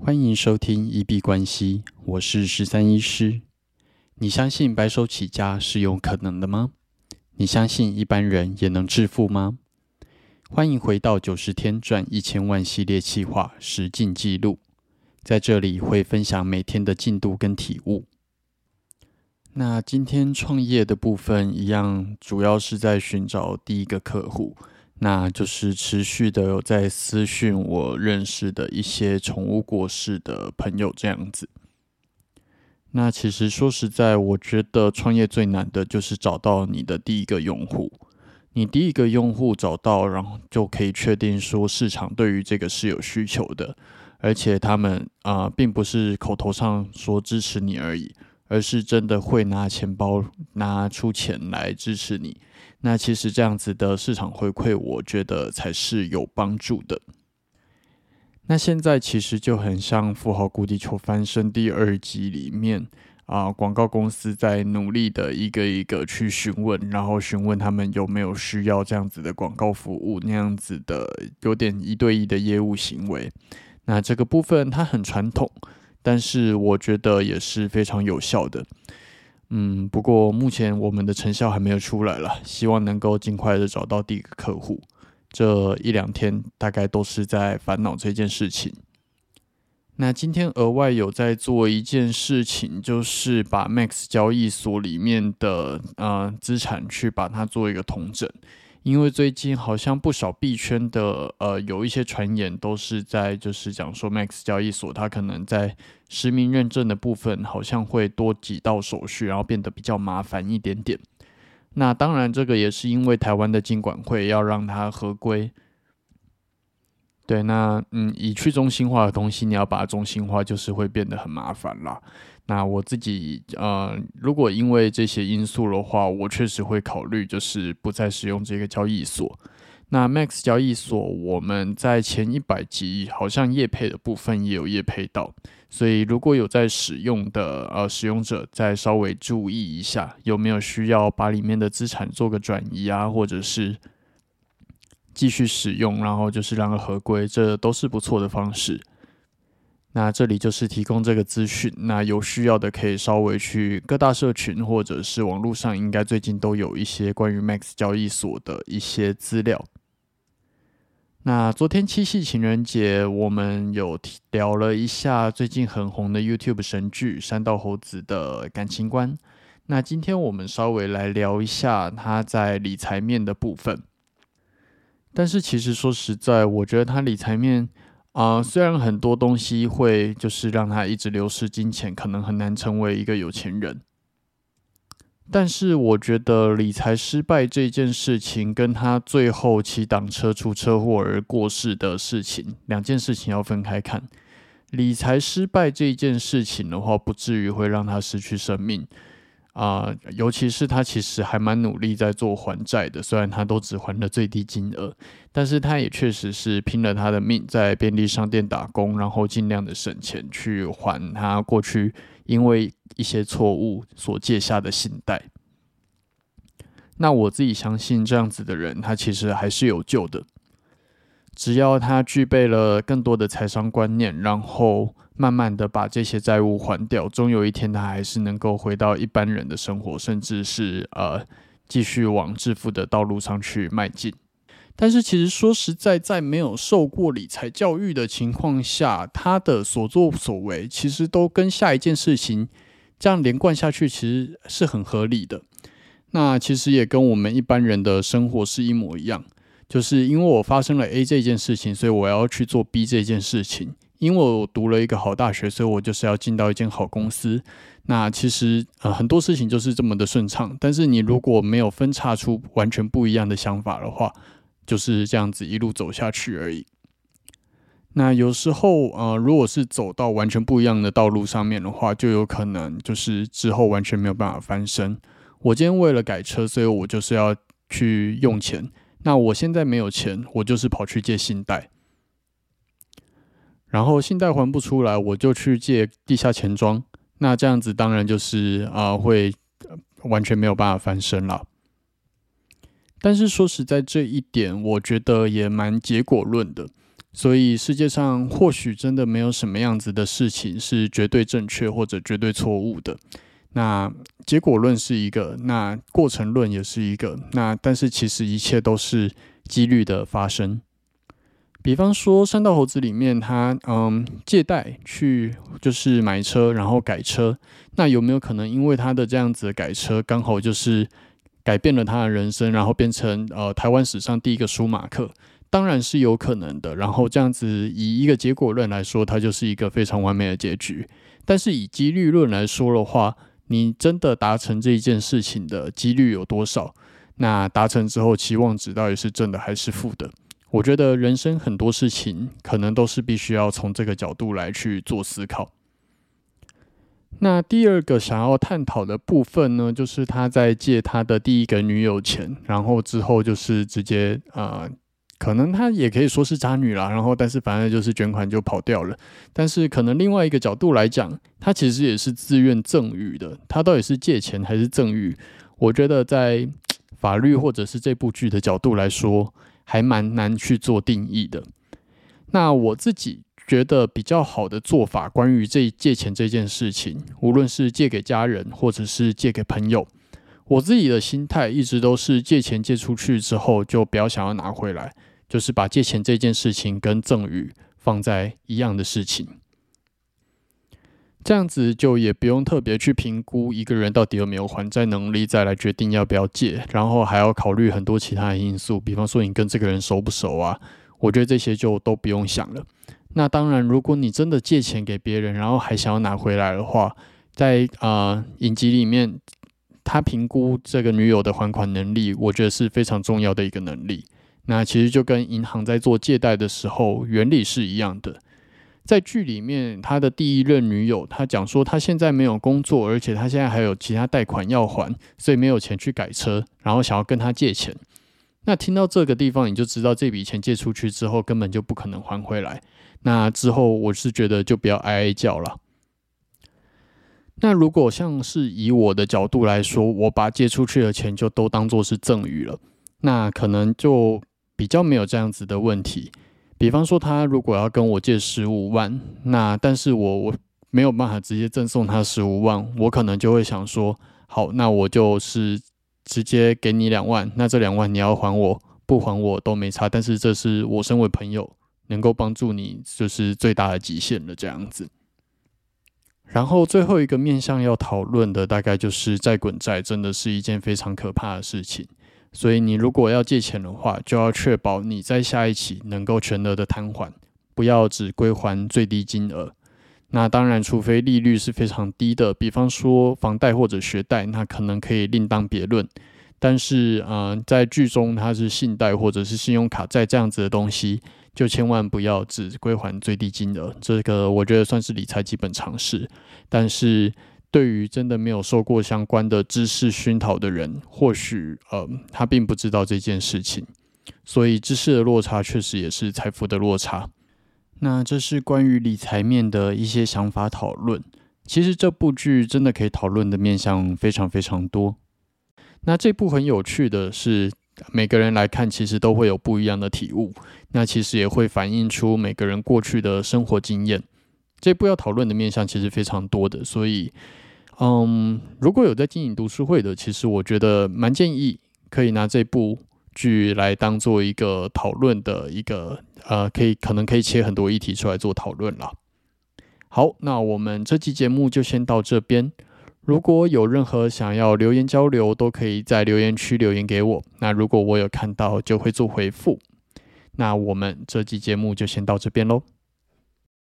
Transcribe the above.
欢迎收听一币关系，我是十三医师。你相信白手起家是有可能的吗？你相信一般人也能致富吗？欢迎回到九十天赚一千万系列企划实进记录，在这里会分享每天的进度跟体悟。那今天创业的部分一样，主要是在寻找第一个客户。那就是持续的有在私讯我认识的一些宠物过世的朋友这样子。那其实说实在，我觉得创业最难的就是找到你的第一个用户。你第一个用户找到，然后就可以确定说市场对于这个是有需求的，而且他们啊，并不是口头上说支持你而已，而是真的会拿钱包拿出钱来支持你。那其实这样子的市场回馈，我觉得才是有帮助的。那现在其实就很像《富豪谷地球翻身》第二集里面啊，广告公司在努力的一个一个去询问，然后询问他们有没有需要这样子的广告服务，那样子的有点一对一的业务行为。那这个部分它很传统，但是我觉得也是非常有效的。嗯，不过目前我们的成效还没有出来了，希望能够尽快的找到第一个客户。这一两天大概都是在烦恼这件事情。那今天额外有在做一件事情，就是把 Max 交易所里面的呃资产去把它做一个统整。因为最近好像不少币圈的呃有一些传言都是在就是讲说 Max 交易所它可能在实名认证的部分好像会多几道手续，然后变得比较麻烦一点点。那当然这个也是因为台湾的金管会要让它合规。对，那嗯以去中心化的东西，你要把它中心化，就是会变得很麻烦啦。那我自己呃，如果因为这些因素的话，我确实会考虑就是不再使用这个交易所。那 Max 交易所，我们在前一百集好像业配的部分也有业配到，所以如果有在使用的呃使用者，再稍微注意一下，有没有需要把里面的资产做个转移啊，或者是继续使用，然后就是让它合规，这都是不错的方式。那这里就是提供这个资讯，那有需要的可以稍微去各大社群或者是网络上，应该最近都有一些关于 Max 交易所的一些资料。那昨天七夕情人节，我们有聊了一下最近很红的 YouTube 神剧《山道猴子》的感情观。那今天我们稍微来聊一下他在理财面的部分。但是其实说实在，我觉得他理财面。啊，虽然很多东西会就是让他一直流失金钱，可能很难成为一个有钱人，但是我觉得理财失败这件事情，跟他最后骑挡车出车祸而过世的事情，两件事情要分开看。理财失败这件事情的话，不至于会让他失去生命。啊，尤其是他其实还蛮努力在做还债的，虽然他都只还了最低金额，但是他也确实是拼了他的命在便利商店打工，然后尽量的省钱去还他过去因为一些错误所借下的信贷。那我自己相信这样子的人，他其实还是有救的，只要他具备了更多的财商观念，然后。慢慢的把这些债务还掉，终有一天他还是能够回到一般人的生活，甚至是呃继续往致富的道路上去迈进。但是其实说实在，在没有受过理财教育的情况下，他的所作所为其实都跟下一件事情这样连贯下去，其实是很合理的。那其实也跟我们一般人的生活是一模一样，就是因为我发生了 A 这件事情，所以我要去做 B 这件事情。因为我读了一个好大学，所以我就是要进到一间好公司。那其实呃很多事情就是这么的顺畅。但是你如果没有分叉出完全不一样的想法的话，就是这样子一路走下去而已。那有时候呃，如果是走到完全不一样的道路上面的话，就有可能就是之后完全没有办法翻身。我今天为了改车，所以我就是要去用钱。那我现在没有钱，我就是跑去借信贷。然后信贷还不出来，我就去借地下钱庄。那这样子当然就是啊，会完全没有办法翻身了。但是说实在，这一点我觉得也蛮结果论的。所以世界上或许真的没有什么样子的事情是绝对正确或者绝对错误的。那结果论是一个，那过程论也是一个。那但是其实一切都是几率的发生。比方说《山道猴子》里面，他嗯借贷去就是买车，然后改车。那有没有可能因为他的这样子改车，刚好就是改变了他的人生，然后变成呃台湾史上第一个舒马克？当然是有可能的。然后这样子以一个结果论来说，它就是一个非常完美的结局。但是以几率论来说的话，你真的达成这一件事情的几率有多少？那达成之后期望值到底是正的还是负的？我觉得人生很多事情可能都是必须要从这个角度来去做思考。那第二个想要探讨的部分呢，就是他在借他的第一个女友钱，然后之后就是直接呃。可能他也可以说是渣女啦，然后但是反正就是卷款就跑掉了。但是可能另外一个角度来讲，他其实也是自愿赠与的。他到底是借钱还是赠与？我觉得在法律或者是这部剧的角度来说，还蛮难去做定义的。那我自己觉得比较好的做法，关于这借钱这件事情，无论是借给家人或者是借给朋友，我自己的心态一直都是借钱借出去之后，就不要想要拿回来。就是把借钱这件事情跟赠与放在一样的事情，这样子就也不用特别去评估一个人到底有没有还债能力，再来决定要不要借，然后还要考虑很多其他的因素，比方说你跟这个人熟不熟啊？我觉得这些就都不用想了。那当然，如果你真的借钱给别人，然后还想要拿回来的话，在啊影集里面，他评估这个女友的还款能力，我觉得是非常重要的一个能力。那其实就跟银行在做借贷的时候原理是一样的。在剧里面，他的第一任女友，他讲说他现在没有工作，而且他现在还有其他贷款要还，所以没有钱去改车，然后想要跟他借钱。那听到这个地方，你就知道这笔钱借出去之后根本就不可能还回来。那之后，我是觉得就不要哀哀叫了。那如果像是以我的角度来说，我把借出去的钱就都当做是赠与了，那可能就。比较没有这样子的问题，比方说他如果要跟我借十五万，那但是我我没有办法直接赠送他十五万，我可能就会想说，好，那我就是直接给你两万，那这两万你要还我不还我都没差，但是这是我身为朋友能够帮助你就是最大的极限了这样子。然后最后一个面向要讨论的大概就是债滚债，真的是一件非常可怕的事情。所以你如果要借钱的话，就要确保你在下一期能够全额的摊还，不要只归还最低金额。那当然，除非利率是非常低的，比方说房贷或者学贷，那可能可以另当别论。但是，呃，在剧中它是信贷或者是信用卡债这样子的东西，就千万不要只归还最低金额。这个我觉得算是理财基本常识，但是。对于真的没有受过相关的知识熏陶的人，或许呃他并不知道这件事情，所以知识的落差确实也是财富的落差。那这是关于理财面的一些想法讨论。其实这部剧真的可以讨论的面向非常非常多。那这部很有趣的是，每个人来看其实都会有不一样的体悟。那其实也会反映出每个人过去的生活经验。这部要讨论的面向其实非常多的，所以。嗯，如果有在经营读书会的，其实我觉得蛮建议可以拿这部剧来当做一个讨论的一个呃，可以可能可以切很多议题出来做讨论了。好，那我们这期节目就先到这边。如果有任何想要留言交流，都可以在留言区留言给我。那如果我有看到，就会做回复。那我们这期节目就先到这边喽。